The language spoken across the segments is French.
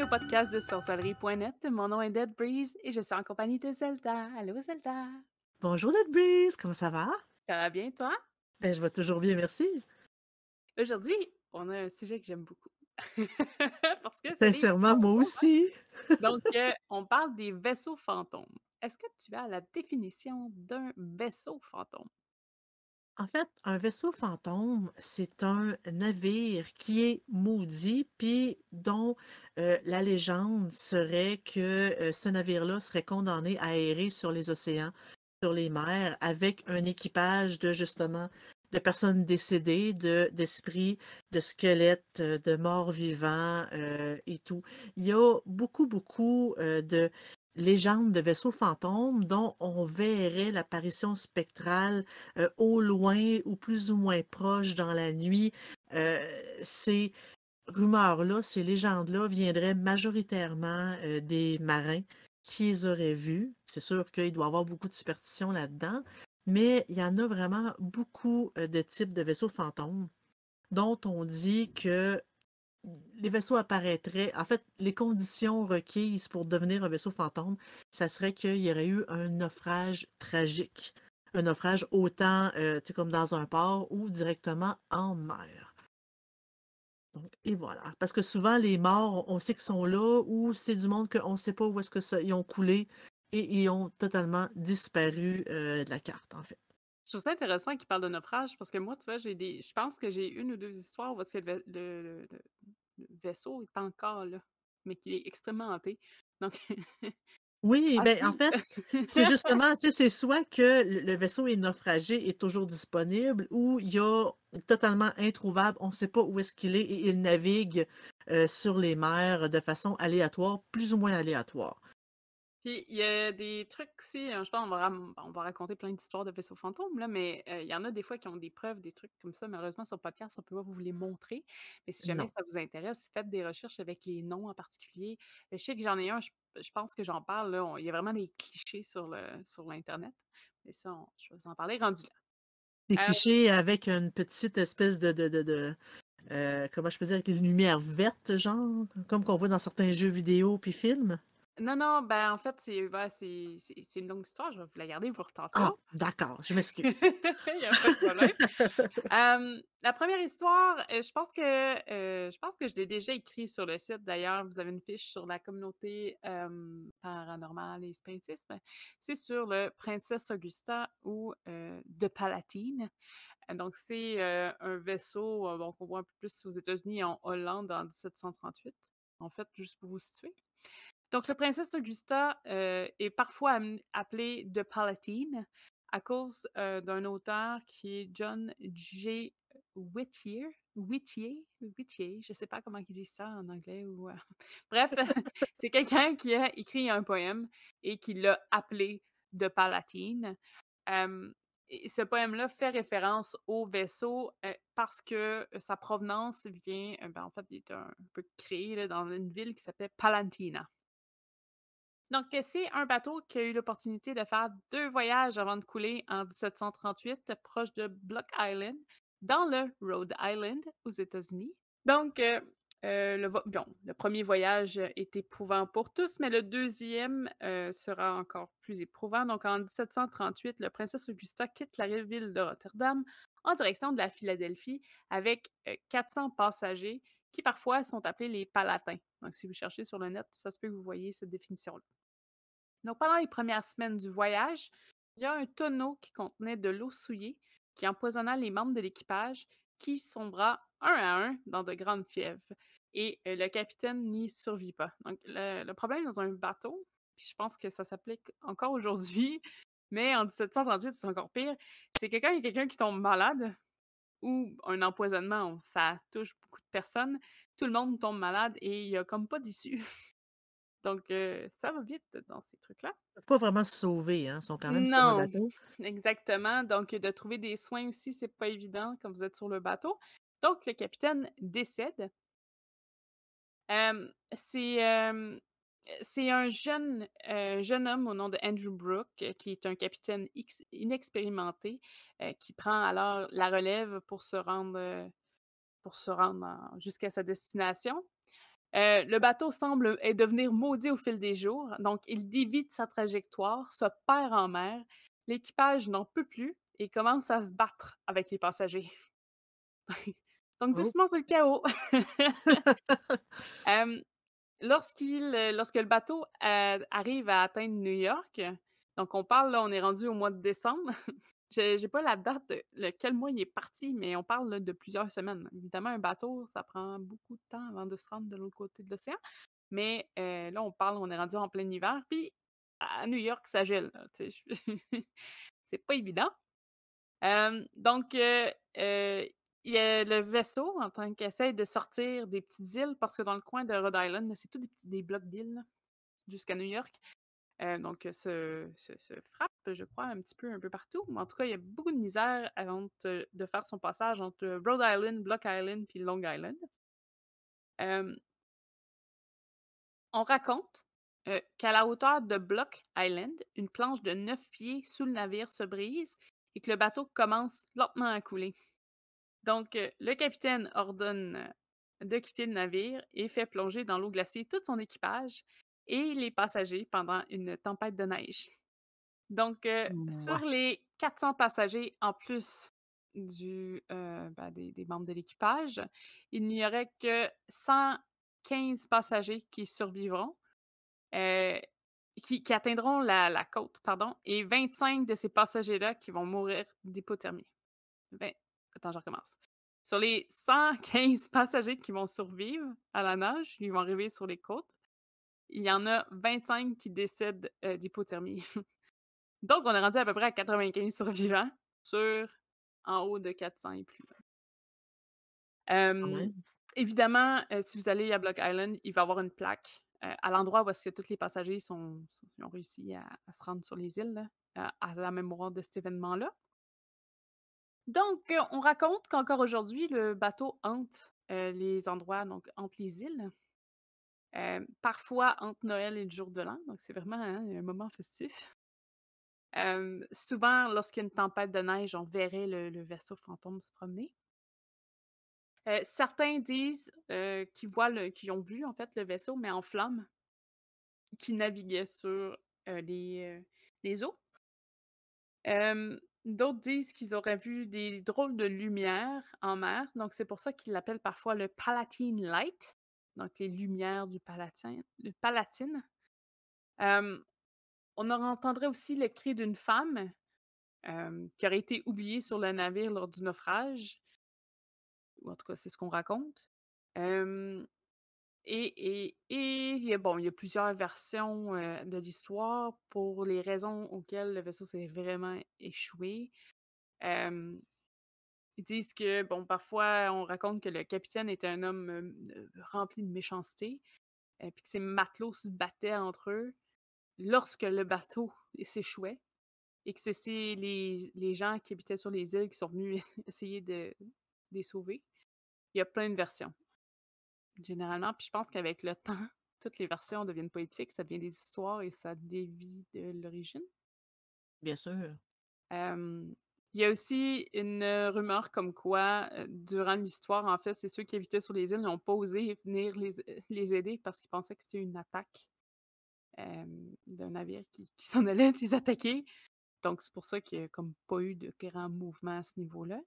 Bienvenue au podcast de sorcellerie.net. Mon nom est Dead Breeze et je suis en compagnie de Zelda. Allô Zelda. Bonjour Dead Breeze, comment ça va? Ça va bien toi? Ben, je vais toujours bien, merci. Aujourd'hui, on a un sujet que j'aime beaucoup. Parce que Sincèrement, moi aussi. Donc, euh, on parle des vaisseaux fantômes. Est-ce que tu as la définition d'un vaisseau fantôme? En fait, un vaisseau fantôme, c'est un navire qui est maudit, puis dont euh, la légende serait que euh, ce navire-là serait condamné à errer sur les océans, sur les mers, avec un équipage de justement de personnes décédées, de d'esprits, de squelettes, euh, de morts vivants et tout. Il y a beaucoup, beaucoup de légendes de vaisseaux fantômes dont on verrait l'apparition spectrale euh, au loin ou plus ou moins proche dans la nuit. Euh, ces rumeurs-là, ces légendes-là viendraient majoritairement euh, des marins qui les auraient vus. C'est sûr qu'il doit y avoir beaucoup de superstitions là-dedans, mais il y en a vraiment beaucoup de types de vaisseaux fantômes dont on dit que les vaisseaux apparaîtraient. En fait, les conditions requises pour devenir un vaisseau fantôme, ça serait qu'il y aurait eu un naufrage tragique. Un naufrage autant euh, comme dans un port ou directement en mer. Et voilà. Parce que souvent, les morts, on sait qu'ils sont là ou c'est du monde qu'on ne sait pas où est-ce que ça, ils ont coulé et ils ont totalement disparu euh, de la carte, en fait. Je trouve ça intéressant qu'il parle de naufrage parce que moi, tu vois, j'ai des. Je pense que j'ai une ou deux histoires où que le, le- le- vaisseau est encore là, mais qu'il est extrêmement hanté. Donc, Oui, ah ben en fait, c'est justement, tu sais, c'est soit que le vaisseau est naufragé, est toujours disponible, ou il y a totalement introuvable, on ne sait pas où est-ce qu'il est et il navigue euh, sur les mers de façon aléatoire, plus ou moins aléatoire. Puis il y a des trucs aussi, hein, je pense qu'on va, ram- on va raconter plein d'histoires de vaisseaux fantômes, là, mais euh, il y en a des fois qui ont des preuves, des trucs comme ça. Malheureusement, sur le podcast, on peut pas vous les montrer. Mais si jamais Non. ça vous intéresse, faites des recherches avec les noms en particulier. Je sais que j'en ai un, je, je pense que j'en parle, Il y a vraiment des clichés sur le sur l'Internet. Mais ça, on- je vais vous en parler rendu là. Des Euh, clichés avec une petite espèce de, de, de, de, euh, comment je peux dire, avec une lumière verte, genre, comme qu'on voit dans certains jeux vidéo puis films? Non, non, ben en fait, c'est ouais, c'est c'est- c'est une longue histoire, je vais vous la garder pour Ah, tantôt. d'accord, je m'excuse. Il n'y a pas de problème. La première histoire, heu, je pense que, heu, je pense que je l'ai déjà écrit sur le site d'ailleurs. Vous avez une fiche sur la communauté, paranormale et spiritisme. C'est sur le Princesse Augusta ou, heu, de Palatine. Donc c'est, un vaisseau, bon qu'on voit un peu plus aux États-Unis et en Hollande en 1738, en fait, juste pour vous situer. Donc le Princesse Augusta, heu, est parfois appelée de Palatine à cause, heu, d'un auteur qui est John J. Whittier Whittier Whittier, je sais pas comment ils disent ça en anglais ou, heu bref, c'est quelqu'un qui a écrit un poème et qui l'a appelé de Palatine. Ce poème-là fait référence au vaisseau, parce que, sa provenance vient, ben, en fait, il est un peu créé, dans une ville qui s'appelle Palantina. Donc, c'est un bateau qui a eu l'opportunité de faire deux voyages avant de couler en 1738, proche de Block Island, dans le Rhode Island, aux États-Unis. Donc, euh, euh, le, bon, le premier voyage est éprouvant pour tous, mais le deuxième euh, sera encore plus éprouvant. Donc, en 1738, le Princesse Augusta quitte la ville de Rotterdam en direction de la Philadelphie avec euh, 400 passagers qui parfois sont appelés les palatins. Donc, si vous cherchez sur le net, ça se peut que vous voyez cette définition-là. Donc, pendant les premières semaines du voyage, il y a un tonneau qui contenait de l'eau souillée qui empoisonna les membres de l'équipage qui sombra un à un dans de grandes fièvres. Et euh, le capitaine n'y survit pas. Donc, le, le problème dans un bateau, puis je pense que ça s'applique encore aujourd'hui, mais en 1738, c'est encore pire, c'est que quand il y a quelqu'un qui tombe malade ou un empoisonnement, ça touche beaucoup de personnes, tout le monde tombe malade et il n'y a comme pas d'issue. Donc, euh, ça va vite dans ces trucs-là. Pas vraiment se sauver, hein, ils sont quand même sur Non, bateau. exactement. Donc, de trouver des soins aussi, c'est pas évident quand vous êtes sur le bateau. Donc, le capitaine décède. C'est, un jeune, homme au nom de Andrew Brooke, qui est un capitaine inexpérimenté, qui prend alors la relève pour se rendre, pour se rendre en jusqu'à sa destination. Euh, le bateau semble euh, devenir maudit au fil des jours, donc il dévie de sa trajectoire, se perd en mer. L'équipage n'en peut plus et commence à se battre avec les passagers. donc doucement, c'est le chaos. Lorsqu'il, euh, lorsque le bateau, heu, arrive à atteindre New York, donc on parle là, on est rendu au mois de décembre. J'ai j'ai pas la date de lequel mois il est parti, mais on parle de plusieurs semaines. Évidemment, un bateau, ça prend beaucoup de temps avant de se rendre de l'autre côté de l'océan, mais heu, là, on parle on est rendu en plein hiver, puis à New York, ça gèle, je c'est pas évident. Donc heu heu, il y a le vaisseau en tant qu'essaie de sortir des petites îles parce que dans le coin de Rhode Island, c'est tout des petits des blocs d'îles, jusqu'à New York. Heu, donc heu, se frappe, je crois, un petit peu un peu partout. Mais en tout cas, il y a beaucoup de misère avant de faire son passage entre Rhode Island, Block Island puis Long Island. Hem on raconte, qu'à la hauteur de Block Island, une planche de 9 pieds sous le navire se brise et que le bateau commence lentement à couler. Donc le capitaine ordonne, de quitter le navire et fait plonger dans l'eau glacée tout son équipage et les passagers pendant une tempête de neige. Donc heu, sur les 400 passagers en plus du, heu, bah, des des membres de l'équipage, il n'y aurait que 115 passagers qui survivront, heu, qui qui atteindront la la côte, pardon, et 25 de ces passagers-là qui vont mourir d'hypothermie. Attends, je recommence. Sur les 115 passagers qui vont survivre à la nage, ils vont arriver sur les côtes, il y en a 25 qui décèdent, heu, d'hypothermie. Donc on est rendu à peu près à 95 survivants sur en haut de 400 et plus, évidemment, heu, si vous allez à Block Island, il va y avoir une plaque, heu, à l'endroit où est-ce que tous les passagers sont sont ont réussi à à se rendre sur les îles, là, à à la mémoire de cet événement-là. Donc, on raconte qu'encore aujourd'hui, le bateau hante, les endroits, donc hante les îles. Hem, parfois entre Noël et le jour de l'an, donc c'est vraiment, hein, un moment festif. Hem, souvent, lorsqu'il y a une tempête de neige, on verrait le vaisseau fantôme se promener. Heu, certains disent, qu'ils voient qu'ils ont vu en fait le vaisseau, mais en flammes qui naviguait sur, les, les eaux. D'autres disent qu'ils auraient vu des drôles de lumières en mer, donc c'est pour ça qu'ils l'appellent parfois le Palatine Light, donc les lumières du Palatin du Palatine. Hem, on en entendrait aussi le cri d'une femme, qui aurait été oubliée sur le navire lors du naufrage ou en tout cas, c'est ce qu'on raconte. Et il y a plusieurs versions, de l'histoire pour les raisons auxquelles le vaisseau s'est vraiment échoué. Ils disent que, bon, parfois, on raconte que le capitaine était un homme, rempli de méchanceté, et puis que ses matelots se battaient entre eux lorsque le bateau s'échouait et que c'est les les gens qui habitaient sur les îles qui sont venus essayer de de les sauver. Il y a plein de versions. Généralement, puis je pense qu'avec le temps, toutes les versions deviennent poétiques, ça devient des histoires et ça dévie de l'origine. Bien sûr. Il y a aussi une, rumeur comme quoi, durant l'histoire, en fait, c'est ceux qui habitaient sur les îles n'ont pas osé venir les aider parce qu'ils pensaient que c'était une attaque, d'un navire qui qui s'en allait les attaquer. Donc c'est pour ça qu'il y a comme pas eu de grand mouvement à ce niveau-là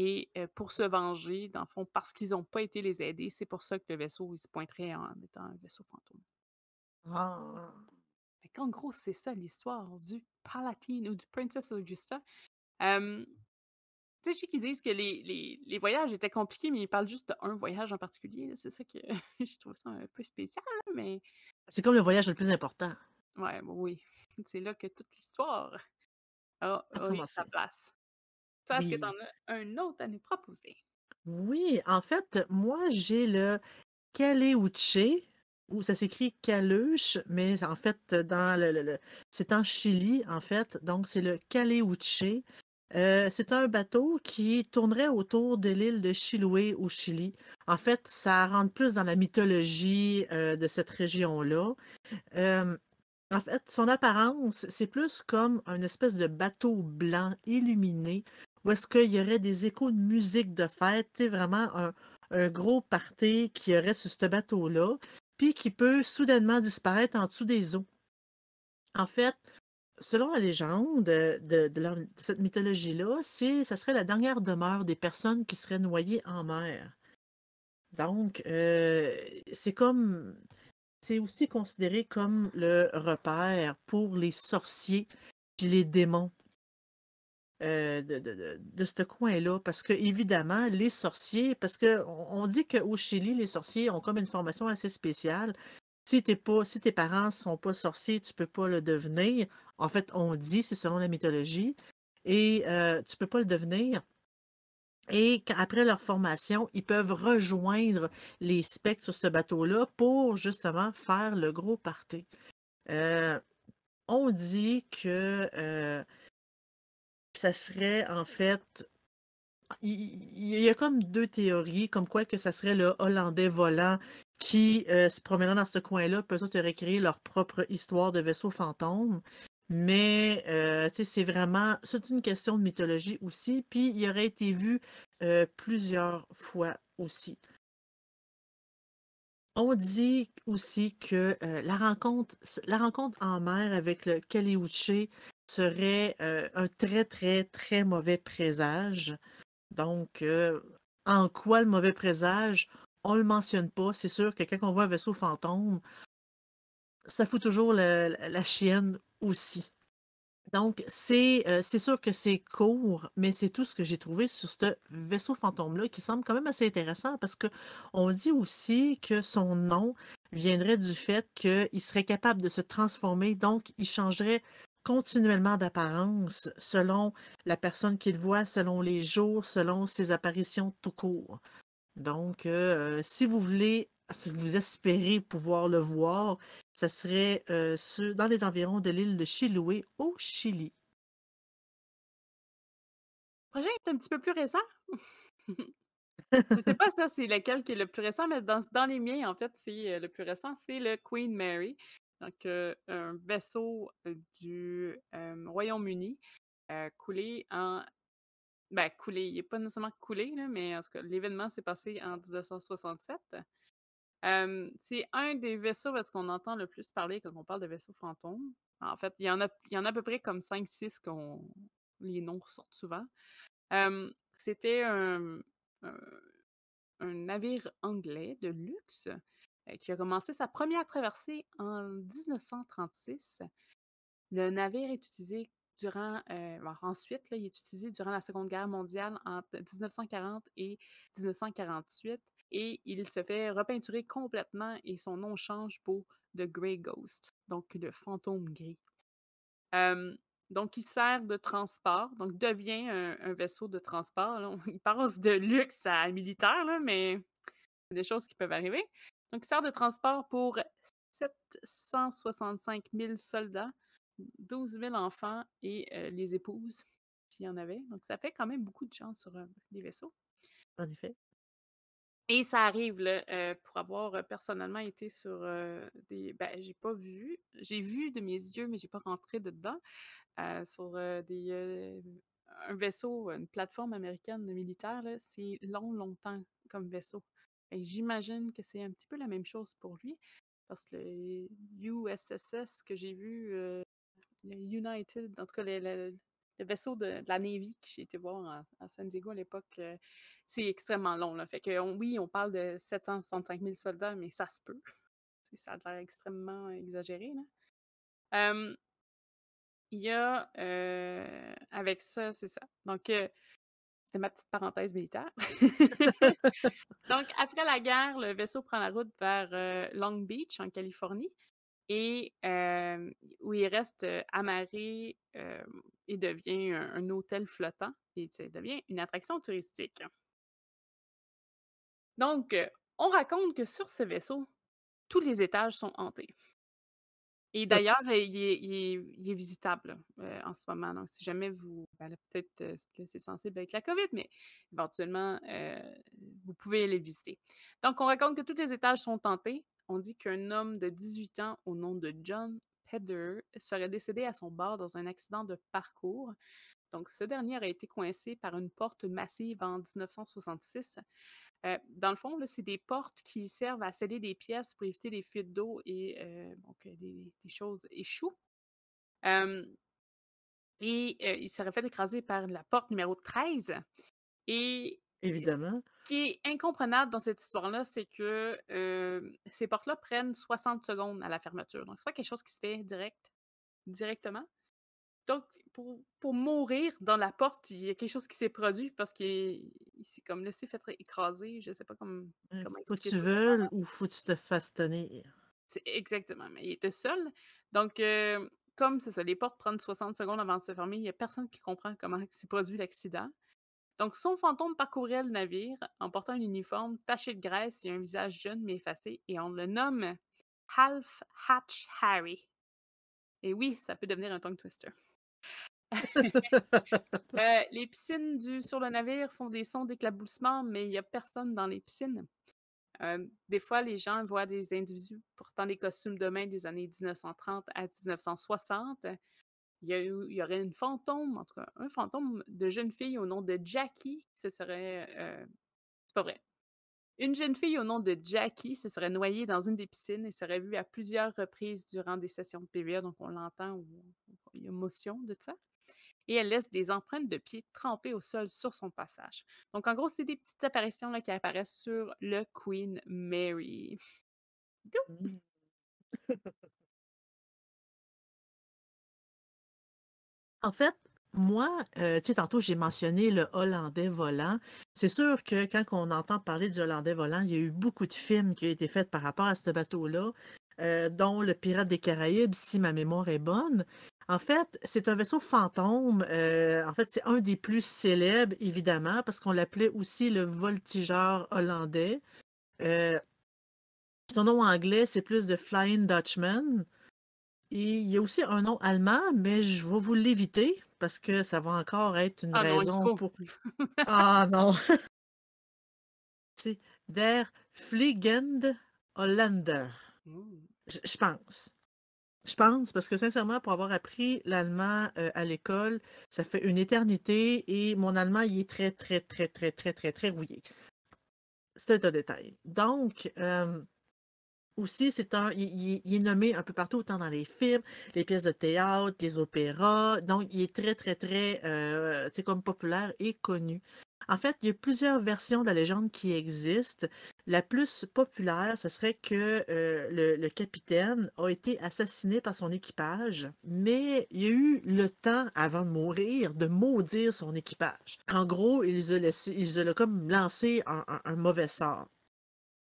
et pour se venger, dans le fond, parce qu'ils ont pas été les aider, c'est pour ça que le vaisseau, il se pointerait en étant un vaisseau fantôme. Ah! Qu'en gros, c'est ça l'histoire du Palatine ou du Princess Augusta. Tu sais, je sais qu'ils disent que les les les voyages étaient compliqués, mais ils parlent juste d'1 voyage en particulier. C'est ça que je trouve ça un peu spécial, là, mais C'est comme le voyage le plus important. Ouais, bah, oui. C'est là que toute l'histoire a A eu sa place. Toi, est-ce que tu en as un autre à nous proposer? Oui, en fait, moi, j'ai le Caleuche, ou ça s'écrit Caluche, mais en fait, dans le le le c'est en Chili, en fait, donc c'est le Caleuche. Heu, c'est un bateau qui tournerait autour de l'île de Chiloé au Chili. En fait, ça rentre plus dans la mythologie, heu, de cette région-là. Hem, en fait, son apparence, c'est plus comme un espèce de bateau blanc illuminé où est-ce qu'il y aurait des échos de musique de fête, vraiment un un gros party qui aurait sur ce bateau-là, puis qui peut soudainement disparaître en dessous des eaux. En fait, selon la légende de, de cette mythologie-là, ça serait la dernière demeure des personnes qui seraient noyées en mer. Donc, euh, c'est comme, c'est aussi considéré comme le repère pour les sorciers puis les démons euh, de, de, de, ce coin-là. Parce que, évidemment, les sorciers, parce que on dit qu'au Chili, les sorciers ont comme une formation assez spéciale. Si, pas, si tes parents ne sont pas sorciers, tu ne peux pas le devenir. En fait, on dit, c'est selon la mythologie. Et euh, tu ne peux pas le devenir. Et après leur formation, ils peuvent rejoindre les spectres sur ce bateau-là pour justement faire le gros party. Euh, on dit que euh, ça serait en fait. Il, y a comme deux théories, comme quoi que ça serait le Hollandais volant qui se promenant dans ce coin-là, peut ça aurait créé leur propre histoire de vaisseau fantôme. Mais euh, c'est vraiment, c'est une question de mythologie aussi, puis il aurait été vu euh, plusieurs fois aussi. On dit aussi que euh, la rencontre, la rencontre en mer avec le Caleuche serait un très, très, très mauvais présage. Donc, en quoi le mauvais présage? On le mentionne pas. C'est sûr que quand on voit un vaisseau fantôme, ça fout toujours la chienne aussi. Donc, c'est euh, c'est sûr que c'est court, mais c'est tout ce que j'ai trouvé sur ce vaisseau fantôme-là qui semble quand même assez intéressant parce que on dit aussi que son nom viendrait du fait qu'il serait capable de se transformer, donc il changerait continuellement d'apparence selon la personne qu'il voit, selon les jours, selon ses apparitions tout court. Donc, euh, si vous voulez, si vous espérez pouvoir le voir, ça serait euh, sur- dans les environs de l'île de Chiloé, au Chili. Le projet est un petit peu plus récent. Je sais pas ça, c'est lequel qui est le plus récent, mais dans, dans les miens, en fait, c'est euh, le plus récent, c'est le Queen Mary. Donc, euh, un vaisseau du euh, Royaume-Uni coulé en. Ben, coulé, il n'est pas nécessairement coulé, là, mais en tout cas, l'événement s'est passé en 1967. C'est un des vaisseaux parce qu'on entend le plus parler quand on parle de vaisseaux fantômes. En fait, il y en a, à peu près comme 5-6 qu'on les noms ressortent souvent. C'était un, navire anglais de luxe euh, qui a commencé sa première traversée en 1936. Le navire est utilisé durant, euh, bon, ensuite, il est utilisé durant la Seconde Guerre mondiale entre 1940 et 1948 et il se fait repeinturer complètement et son nom change pour The Grey Ghost, donc le fantôme gris. Donc, il sert de transport, donc devient un, vaisseau de transport. Il passe de luxe à militaire, là, mais c'est des choses qui peuvent arriver. Donc, il sert de transport pour 765 000 soldats, 12 000 enfants et euh, les épouses, s'il y en avait. Donc, ça fait quand même beaucoup de gens sur euh, les vaisseaux. En effet. Et ça arrive, là, pour avoir personnellement été sur des. Ben, j'ai pas vu. J'ai vu de mes yeux, mais j'ai pas rentré dedans. sur des. un vaisseau, une plateforme américaine militaire, c'est long, longtemps comme vaisseau. Et j'imagine que c'est un petit peu la même chose pour lui. Parce que le USSS que j'ai vu, le United, en tout cas, le, vaisseau de, la Navy que j'ai été voir à San Diego à l'époque, c'est extrêmement long. Là. Fait que, oui, on parle de 765 000 soldats, mais ça se peut. Ça a l'air extrêmement exagéré. Là. Euh, il y a, euh, avec ça, c'est ça. Donc, euh, c'était ma petite parenthèse militaire. Donc, après la guerre, le vaisseau prend la route vers euh, Long Beach, en Californie, et euh, où il reste euh, amarré euh, et devient un, un hôtel flottant, et ça devient une attraction touristique. Donc, euh, on raconte que sur ce vaisseau, tous les étages sont hantés. Et d'ailleurs, euh, il est, il est- il est visitable euh, en ce moment. Donc, si jamais vous, ben peut-être euh, c'est sensible avec la COVID, mais éventuellement, euh, vous pouvez les visiter. Donc, on raconte que tous les étages sont hantés. On dit qu'un homme de 18 ans au nom de John Pedder serait décédé à son bord dans un accident de parcours. Donc, ce dernier aurait été coincé par une porte massive en 1966. Euh, dans le fond, c'est des portes qui servent à sceller des pièces pour éviter des fuites d'eau et euh, que des, choses échouent. et il serait fait écraser par la porte numéro 13. Et Évidemment. ce qui est incomprenable dans cette histoire-là, c'est que ces portes-là prennent 60 secondes à la fermeture. Donc, c'est pas quelque chose qui se fait direct, directement. Donc, pour, pour mourir dans la porte, il y a quelque chose qui s'est produit parce qu'il s'est comme laissé faire écraser. Je sais pas comment, comment Faut que tu veuilles ou faut que tu te fasses tenir. Exactement, mais il était seul. Donc, comme c'est ça, les portes prennent 60 secondes avant de se fermer, il n'y a personne qui comprend comment s'est produit l'accident. Donc, son fantôme parcourait le navire en portant un uniforme taché de graisse et un visage jeune mais effacé, et on le nomme Half Hatch Harry. Et oui, ça peut devenir un tongue twister. Euh, les piscines du, sur le navire font des sons d'éclaboussement, mais il n'y a personne dans les piscines. Euh, des fois, les gens voient des individus portant des costumes de main des années 1930 à 1960 il y, aurait une fantôme, en tout cas, un fantôme de jeune fille au nom de Jackie. Ce serait. Euh, c'est pas vrai. Une jeune fille au nom de Jackie se serait noyée dans une des piscines et serait vue à plusieurs reprises durant des sessions de PVA, donc on l'entend, il y a motion de ça. Et elle laisse des empreintes de pieds trempées au sol sur son passage. Donc en gros, c'est des petites apparitions là, qui apparaissent sur le Queen Mary. Mmh. En fait, moi, euh, tu sais, tantôt, j'ai mentionné le Hollandais volant. C'est sûr que quand on entend parler du Hollandais volant, il y a eu beaucoup de films qui ont été faits par rapport à ce bateau-là, euh, dont Le Pirate des Caraïbes, si ma mémoire est bonne. En fait, c'est un vaisseau fantôme. Euh, en fait, c'est un des plus célèbres, évidemment, parce qu'on l'appelait aussi le voltigeur hollandais. son nom anglais, c'est plus de Flying Dutchman. Et il y a aussi un nom allemand, mais je vais vous l'éviter parce que ça va encore être une ah raison pour. Ah non! C'est Der Fliegende Hollander. Je, pense. Je pense, parce que sincèrement, pour avoir appris l'allemand euh, à l'école, ça fait une éternité et mon allemand, il est très, très, très, très, très, très, très rouillé. C'est un détail. Donc, euh, aussi, c'est un, il, est nommé un peu partout, autant dans les films, les pièces de théâtre, les opéras. Donc, il est très, très, très, euh, comme populaire et connu. En fait, il y a plusieurs versions de la légende qui existent. La plus populaire, ce serait que euh, le, capitaine a été assassiné par son équipage, mais il a eu le temps, avant de mourir, de maudire son équipage. En gros, ils ont, laissé, comme lancé un mauvais sort.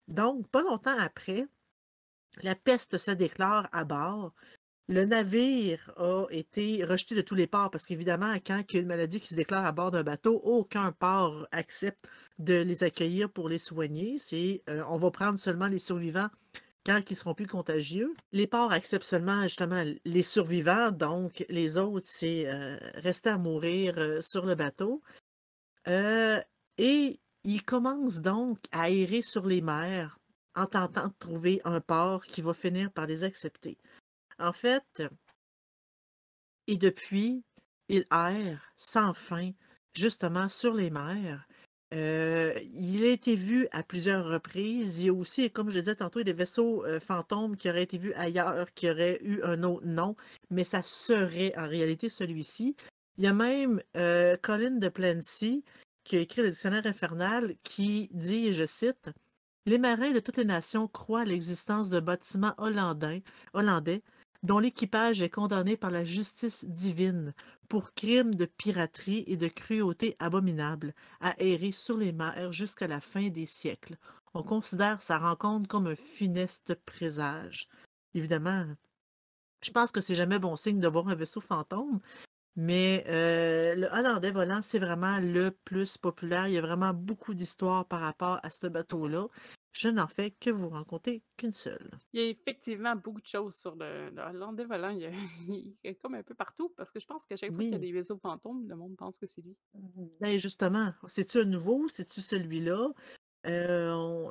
Donc, pas longtemps après, la peste se déclare à bord. Le navire a été rejeté de tous les ports parce qu'évidemment, quand il y a une maladie qui se déclare à bord d'un bateau, aucun port accepte de les accueillir pour les soigner. C'est euh, on va prendre seulement les survivants quand ils seront plus contagieux. Les ports acceptent seulement justement les survivants, donc les autres, c'est euh, rester à mourir euh, sur le bateau. et ils commencent donc à errer sur les mers en tentant de trouver un port qui va finir par les accepter. En fait, et depuis, il erre sans fin, justement sur les mers. Euh, il a été vu à plusieurs reprises. Il y a aussi, comme je disais tantôt, des vaisseaux euh, fantômes qui auraient été vus ailleurs, qui auraient eu un autre nom, mais ça serait en réalité celui-ci. Il y a même euh, Colin de Plancy qui a écrit le dictionnaire infernal qui dit, je cite, les marins de toutes les nations croient à l'existence de bâtiments hollandais, hollandais dont l'équipage est condamné par la justice divine pour crimes de piraterie et de cruauté abominables à errer sur les mers jusqu'à la fin des siècles. On considère sa rencontre comme un funeste présage. Évidemment, je pense que c'est jamais bon signe de voir un vaisseau fantôme, mais euh, le Hollandais volant, c'est vraiment le plus populaire. Il y a vraiment beaucoup d'histoires par rapport à ce bateau-là. Je n'en fais que vous rencontrer qu'une seule. Il y a effectivement beaucoup de choses sur le, Hollandais volant. Il y, a, comme un peu partout, parce que je pense qu'à chaque fois qu'il y a des vaisseaux fantômes, le monde pense que c'est lui. Ben justement, c'est-tu un nouveau? C'est-tu celui-là? Euh, on,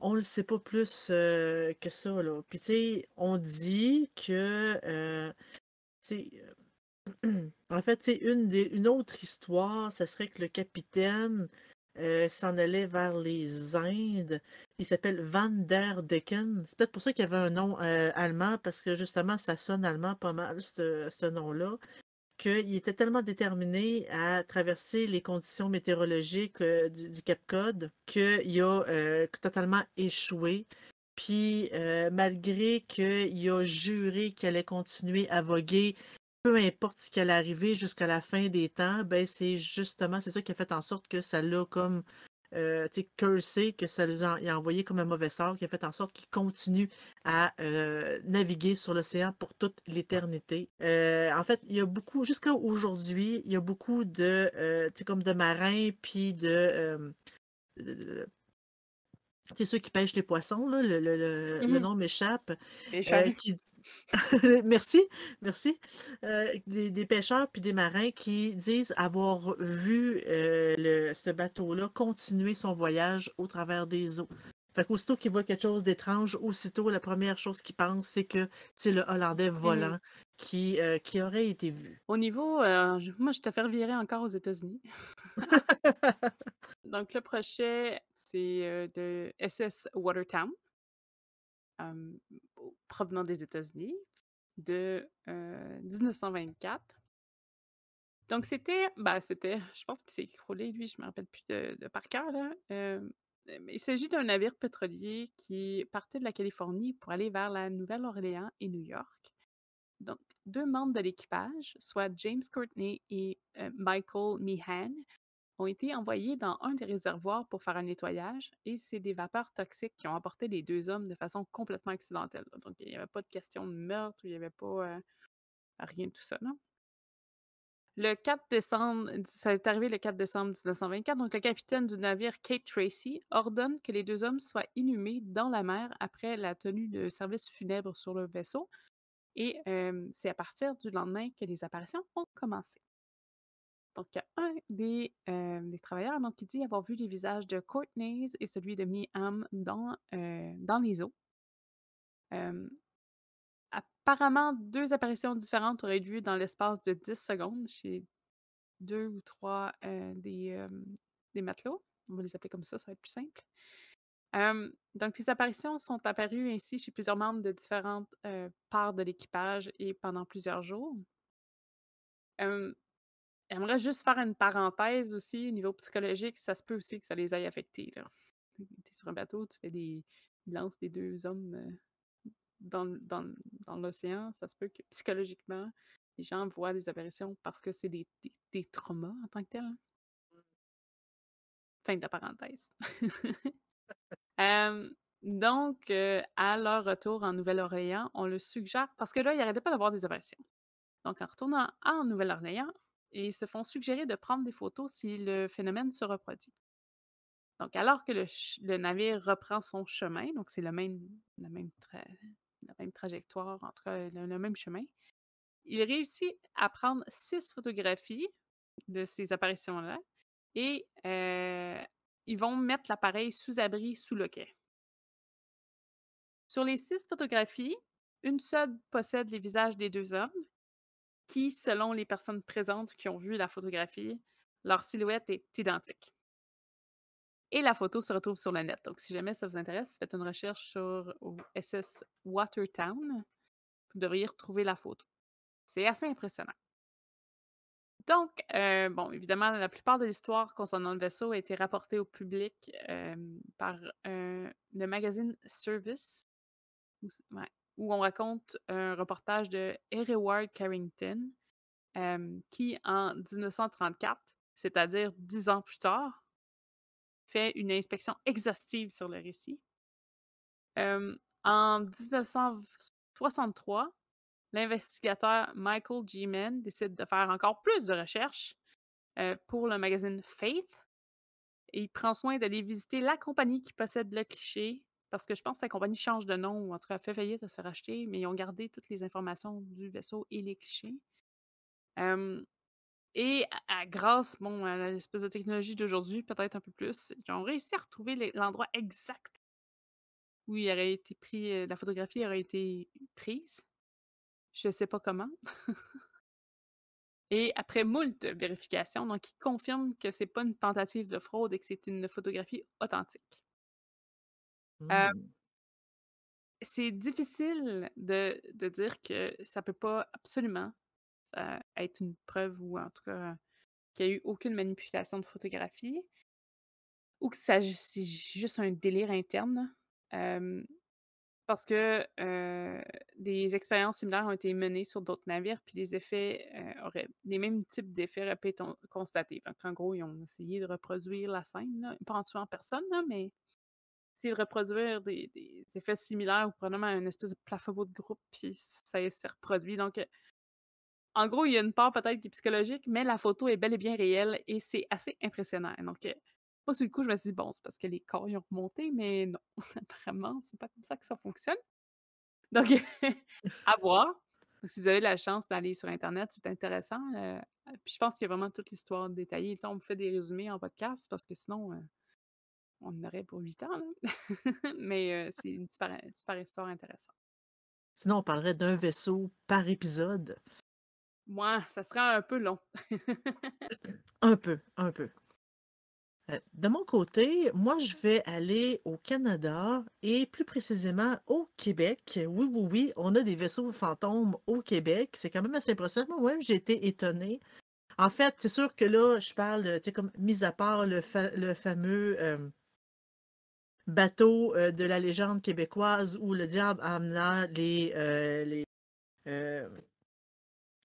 on le sait pas plus euh, que ça. Là. Puis tu sais, on dit que euh, En fait, c'est une autre histoire, ça serait que le capitaine, heu, s'en allait vers les Indes. Il s'appelle Van der Decken. C'est peut-être pour ça qu'il avait un nom, heu, allemand parce que justement ça sonne allemand pas mal ce ce nom-là, qu'il était tellement déterminé à traverser les conditions météorologiques, heu, du du Cap Cod qu'il a, totalement échoué. Puis, malgré qu'il a juré qu'il allait continuer à voguer peu importe ce qui allait arriver jusqu'à la fin des temps, ben, c'est justement c'est ça qui a fait en sorte que ça l'a comme, sais, cursé, que ça les a envoyé comme un mauvais sort, qui a fait en sorte qu'il continue à, heu, naviguer sur l'océan pour toute l'éternité. Heu, en fait, il y a beaucoup jusqu'à aujourd'hui, il y a beaucoup de, sais, comme de marins puis de, sais, ceux qui pêchent les poissons, là, le le le le Mmh nom m'échappe, qui Merci, merci. Heu, des des pêcheurs puis des marins qui disent avoir vu, le ce bateau-là continuer son voyage au travers des eaux. Fait qu'aussitôt qu'ils voient quelque chose d'étrange, aussitôt la première chose qu'ils pensent, c'est que c'est le Hollandais Mmh volant qui, heu, qui aurait été vu. Au niveau, moi, je te fais revirer encore aux États-Unis. Donc le projet, c'est, de SS Watertown, provenant des États-Unis, de, heu, 1924. Donc c'était bah, c'était je pense qu'il s'est écroulé lui, je me rappelle plus de par cœur mais il s'agit d'un navire pétrolier qui partait de la Californie pour aller vers la Nouvelle-Orléans et New York. Donc 2 membres de l'équipage, soit James Courtney et heu, Michael Meehan, ont été envoyés dans un des réservoirs pour faire un nettoyage et c'est des vapeurs toxiques qui ont emporté les 2 hommes de façon complètement accidentelle. Donc il y avait pas de question de meurtre, il y avait pas, heu, rien de tout ça, là. Le 4 décembre, ça est arrivé le 4 décembre 1924, donc le capitaine du navire Kate Tracy ordonne que les 2 hommes soient inhumés dans la mer après la tenue de service funèbre sur le vaisseau et hem, c'est à partir du lendemain que les apparitions ont commencé. Donc il y a un des, hem, des travailleurs donc qui dit avoir vu les visages de Courtney's et celui de Meehan dans, heu, dans les eaux. Apparemment 2 apparitions différentes auraient eu lieu dans l'espace de 10 secondes chez 2 ou 3 heu, des, matelots. On va les appeler comme ça, ça va être plus simple. Donc ces apparitions sont apparues ainsi chez plusieurs membres de différentes, heu, parts de l'équipage et pendant plusieurs jours. J'aimerais juste faire une parenthèse aussi au niveau psychologique, ça se peut aussi que ça les affectés, là. Tu es sur un bateau, tu fais des ils les 2 hommes, heu, dans l'océan, ça se peut que psychologiquement, les gens voient des apparitions parce que c'est des des des traumas en tant que tels, hein. Fin de la parenthèse. Donc heu, à leur retour en Nouvelle-Orléans, on le suggère parce que là, ils arrêtaient pas d'avoir des apparitions. Donc en retournant en Nouvelle-Orléans, ils se font suggérer de prendre des photos si le phénomène se reproduit. Donc alors que le navire reprend son chemin, donc c'est le même la même trajectoire, en tout cas le même chemin, il réussit à prendre 6 photographies de ces apparitions-là et heu, ils vont mettre l'appareil sous abri sous le quai. Sur les 6 photographies, une seule possède les visages des 2 hommes qui, selon les personnes présentes qui ont vu la photographie, leur silhouette est identique. Et la photo se retrouve sur le net. Donc si jamais ça vous intéresse, faites une recherche sur SS Watertown, vous devriez retrouver la photo. C'est assez impressionnant. Donc, heu, bon, évidemment, la plupart de l'histoire concernant le vaisseau a été rapportée au public, hem, par, heu, le magazine Service ouais, où on raconte un reportage de Hereward Carrington, qui en 1934, c'est-à-dire 10 ans plus tard fait une inspection exhaustive sur le récit. En 1963, l'investigateur Michael G. Mann décide de faire encore plus de recherches, pour le magazine Faith et il prend soin d'aller visiter la compagnie qui possède le cliché, parce que je pense que la compagnie change de nom ou en tout cas fait faillite, elle se fait racheter, mais ils ont gardé toutes les informations du vaisseau et les clichés. Et à à grâce, bon, à l'espèce de technologie d'aujourd'hui, peut-être un peu plus, ils ont réussi à retrouver l'endroit exact où il aurait été pris, heu, la photographie aurait été prise. Je sais pas comment. Et après moult vérifications, donc il confirme que c'est pas une tentative de fraude et que c'est une photographie authentique. Euh, Mmh. c'est difficile de, de dire que ça peut pas absolument euh, être une preuve ou en tout cas qu'il n'y a eu aucune manipulation de photographie ou que ça ju- c'est juste un délire interne. Parce que des expériences similaires ont été menées sur d'autres navires, puis les effets auraient, les mêmes types d'effets auraient pu être on- constatés. Fait en gros, ils ont essayé de reproduire la scène, là, pas en tuant personne, là, mais de reproduire des, effets similaires ou probablement un espèce de plafond de groupe, puis ça s'est reproduit. Donc, euh, en gros, il y a une part peut-être qui est psychologique, mais la photo est bel et bien réelle et c'est assez impressionnant. Donc, euh, pas sur le coup, je me suis dit, bon, c'est parce que les corps ils ont remonté, mais non, apparemment, c'est pas comme ça que ça fonctionne. Donc, à voir. Donc, si vous avez la chance d'aller sur Internet, c'est intéressant. euh, puis je pense qu'il y a vraiment toute l'histoire détaillée. On me fait des résumés en podcast parce que sinon, euh, on en aurait pour huit ans. là. Mais euh, c'est une super, super histoire intéressante. Sinon, on parlerait d'un vaisseau par épisode. Moi, ça serait un peu long. Un peu, un peu. Euh, De mon côté, moi, je vais aller au Canada et plus précisément au Québec. Oui, oui, oui, on a des vaisseaux fantômes au Québec. C'est quand même assez impressionnant. Moi-même, j'ai été étonnée. En fait, c'est sûr que là, je parle, tu sais, comme mis à part le, fa- le fameux euh, bateau euh, de la légende québécoise où le diable amena les, euh, les, euh,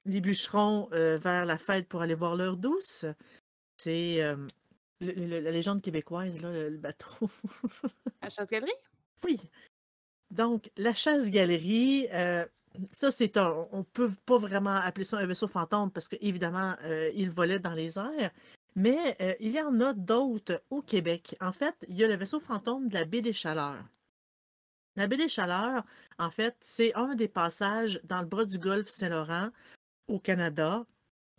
les bûcherons vers la fête pour aller voir l'heure douce. C'est la légende québécoise, là, le, le bateau. La chasse-galerie? oui. Donc, la chasse-galerie, ça, c'est un. On peut pas vraiment appeler ça un vaisseau fantôme parce qu'évidemment, il volait dans les airs. Mais euh, il y en a d'autres au Québec. En fait, il y a le vaisseau fantôme de la baie des Chaleurs. La baie des Chaleurs, en fait, c'est un des passages dans le bras du golfe Saint-Laurent au Canada,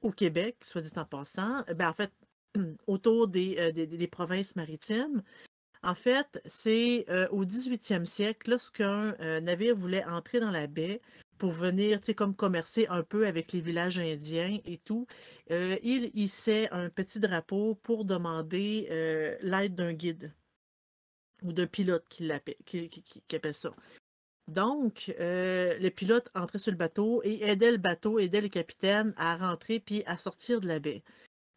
au Québec, soit dit en passant. Ben, en fait, autour des, euh, des- provinces maritimes. En fait, c'est euh, au 18e siècle, lorsqu'un navire voulait entrer dans la baie pour venir, tu sais, comme commercer un peu avec les villages indiens et tout, euh, il hissait un petit drapeau pour demander euh, l'aide d'un guide ou d'un pilote qui, l'appelle- qui, appelle ça. Donc, euh, le pilote entrait sur le bateau et aidait le bateau, aidait le capitaine à rentrer puis à sortir de la baie.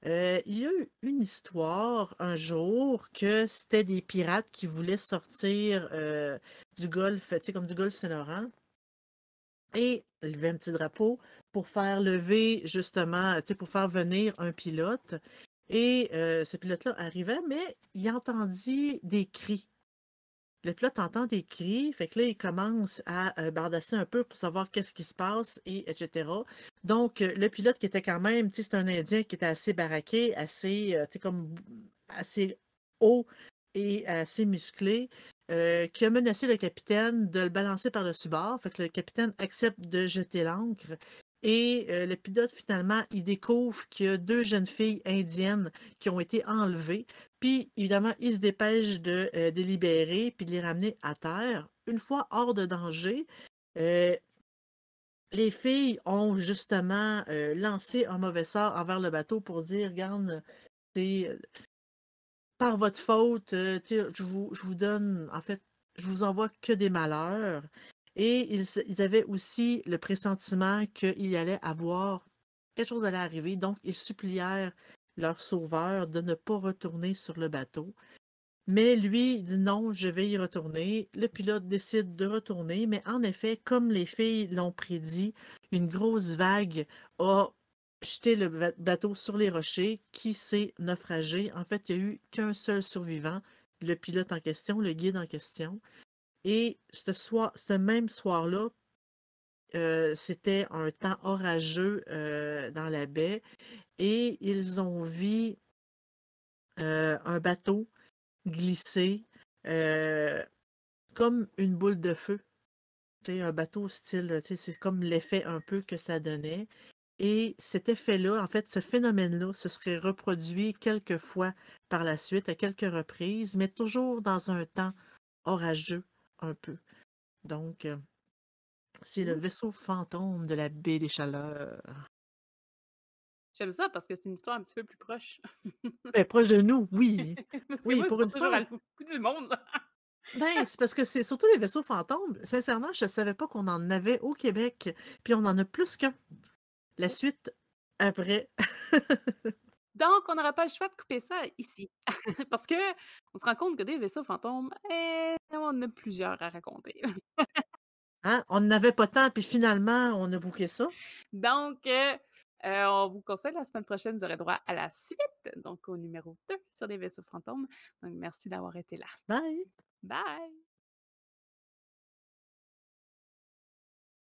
Il y a eu une histoire un jour que c'était des pirates qui voulaient sortir du golfe, tu sais, comme du golfe Saint-Laurent, et lever un petit drapeau pour faire lever, justement, pour faire venir un pilote. Et euh, ce pilote-là arrivait, mais il entendit des cris. Le pilote entend des cris, fait que là, il commence à euh, bardasser un peu pour savoir qu'est-ce qui se passe, et etc. Donc, euh, le pilote qui était quand même, c'est un Indien qui était assez baraqué, assez, assez haut et assez musclé, euh, qui a menacé le capitaine de le balancer par-dessus bord. Fait que le capitaine accepte de jeter l'ancre. Et euh, le pilote, finalement, il découvre qu'il y a deux jeunes filles indiennes qui ont été enlevées. Puis, évidemment, il se dépêche de, euh, de les puis de les ramener à terre. Une fois hors de danger, euh, les filles ont justement lancé un mauvais sort envers le bateau pour dire, regarde, c'est par votre faute, euh, je vous, donne, en fait, je vous envoie que des malheurs. Et ils, ils avaient aussi le pressentiment qu'il allait avoir quelque chose allait arriver, donc ils supplièrent leur sauveur de ne pas retourner sur le bateau. Mais lui dit non, je vais y retourner. Le pilote décide de retourner, mais en effet, comme les filles l'ont prédit, une grosse vague a jeté le bateau sur les rochers qui s'est naufragé. En fait, il n'y a eu qu'un seul survivant, le pilote en question, le guide en question. Et ce soir, ce même soir-là, euh, c'était un temps orageux euh, dans la baie et ils ont vu euh, un bateau glisser comme une boule de feu. Un bateau style, c'est comme l'effet un peu que ça donnait. Et cet effet-là, en fait, ce phénomène-là se serait reproduit quelques fois par la suite, à quelques reprises, mais toujours dans un temps orageux un peu. Donc, euh, c'est le Mmh. vaisseau fantôme de la baie des Chaleurs. J'aime ça parce que c'est une histoire un petit peu plus proche. Ben, proche de nous, oui. Oui, moi, pour une à fois. bout du monde. Ben, c'est parce que c'est surtout les vaisseaux fantômes. Sincèrement, je savais pas qu'on en avait au Québec, puis on en a plus qu'un. La suite après. Donc, on n'aura pas le choix de couper ça ici. Parce qu'on se rend compte que des vaisseaux fantômes, eh, on en a plusieurs à raconter. Hein, on n'avait pas tant, puis finalement, on a booké ça. Donc, heu heu, on vous conseille la semaine prochaine, vous aurez droit à la suite, donc au numéro 2 sur les vaisseaux fantômes. Donc merci d'avoir été là. Bye. Bye.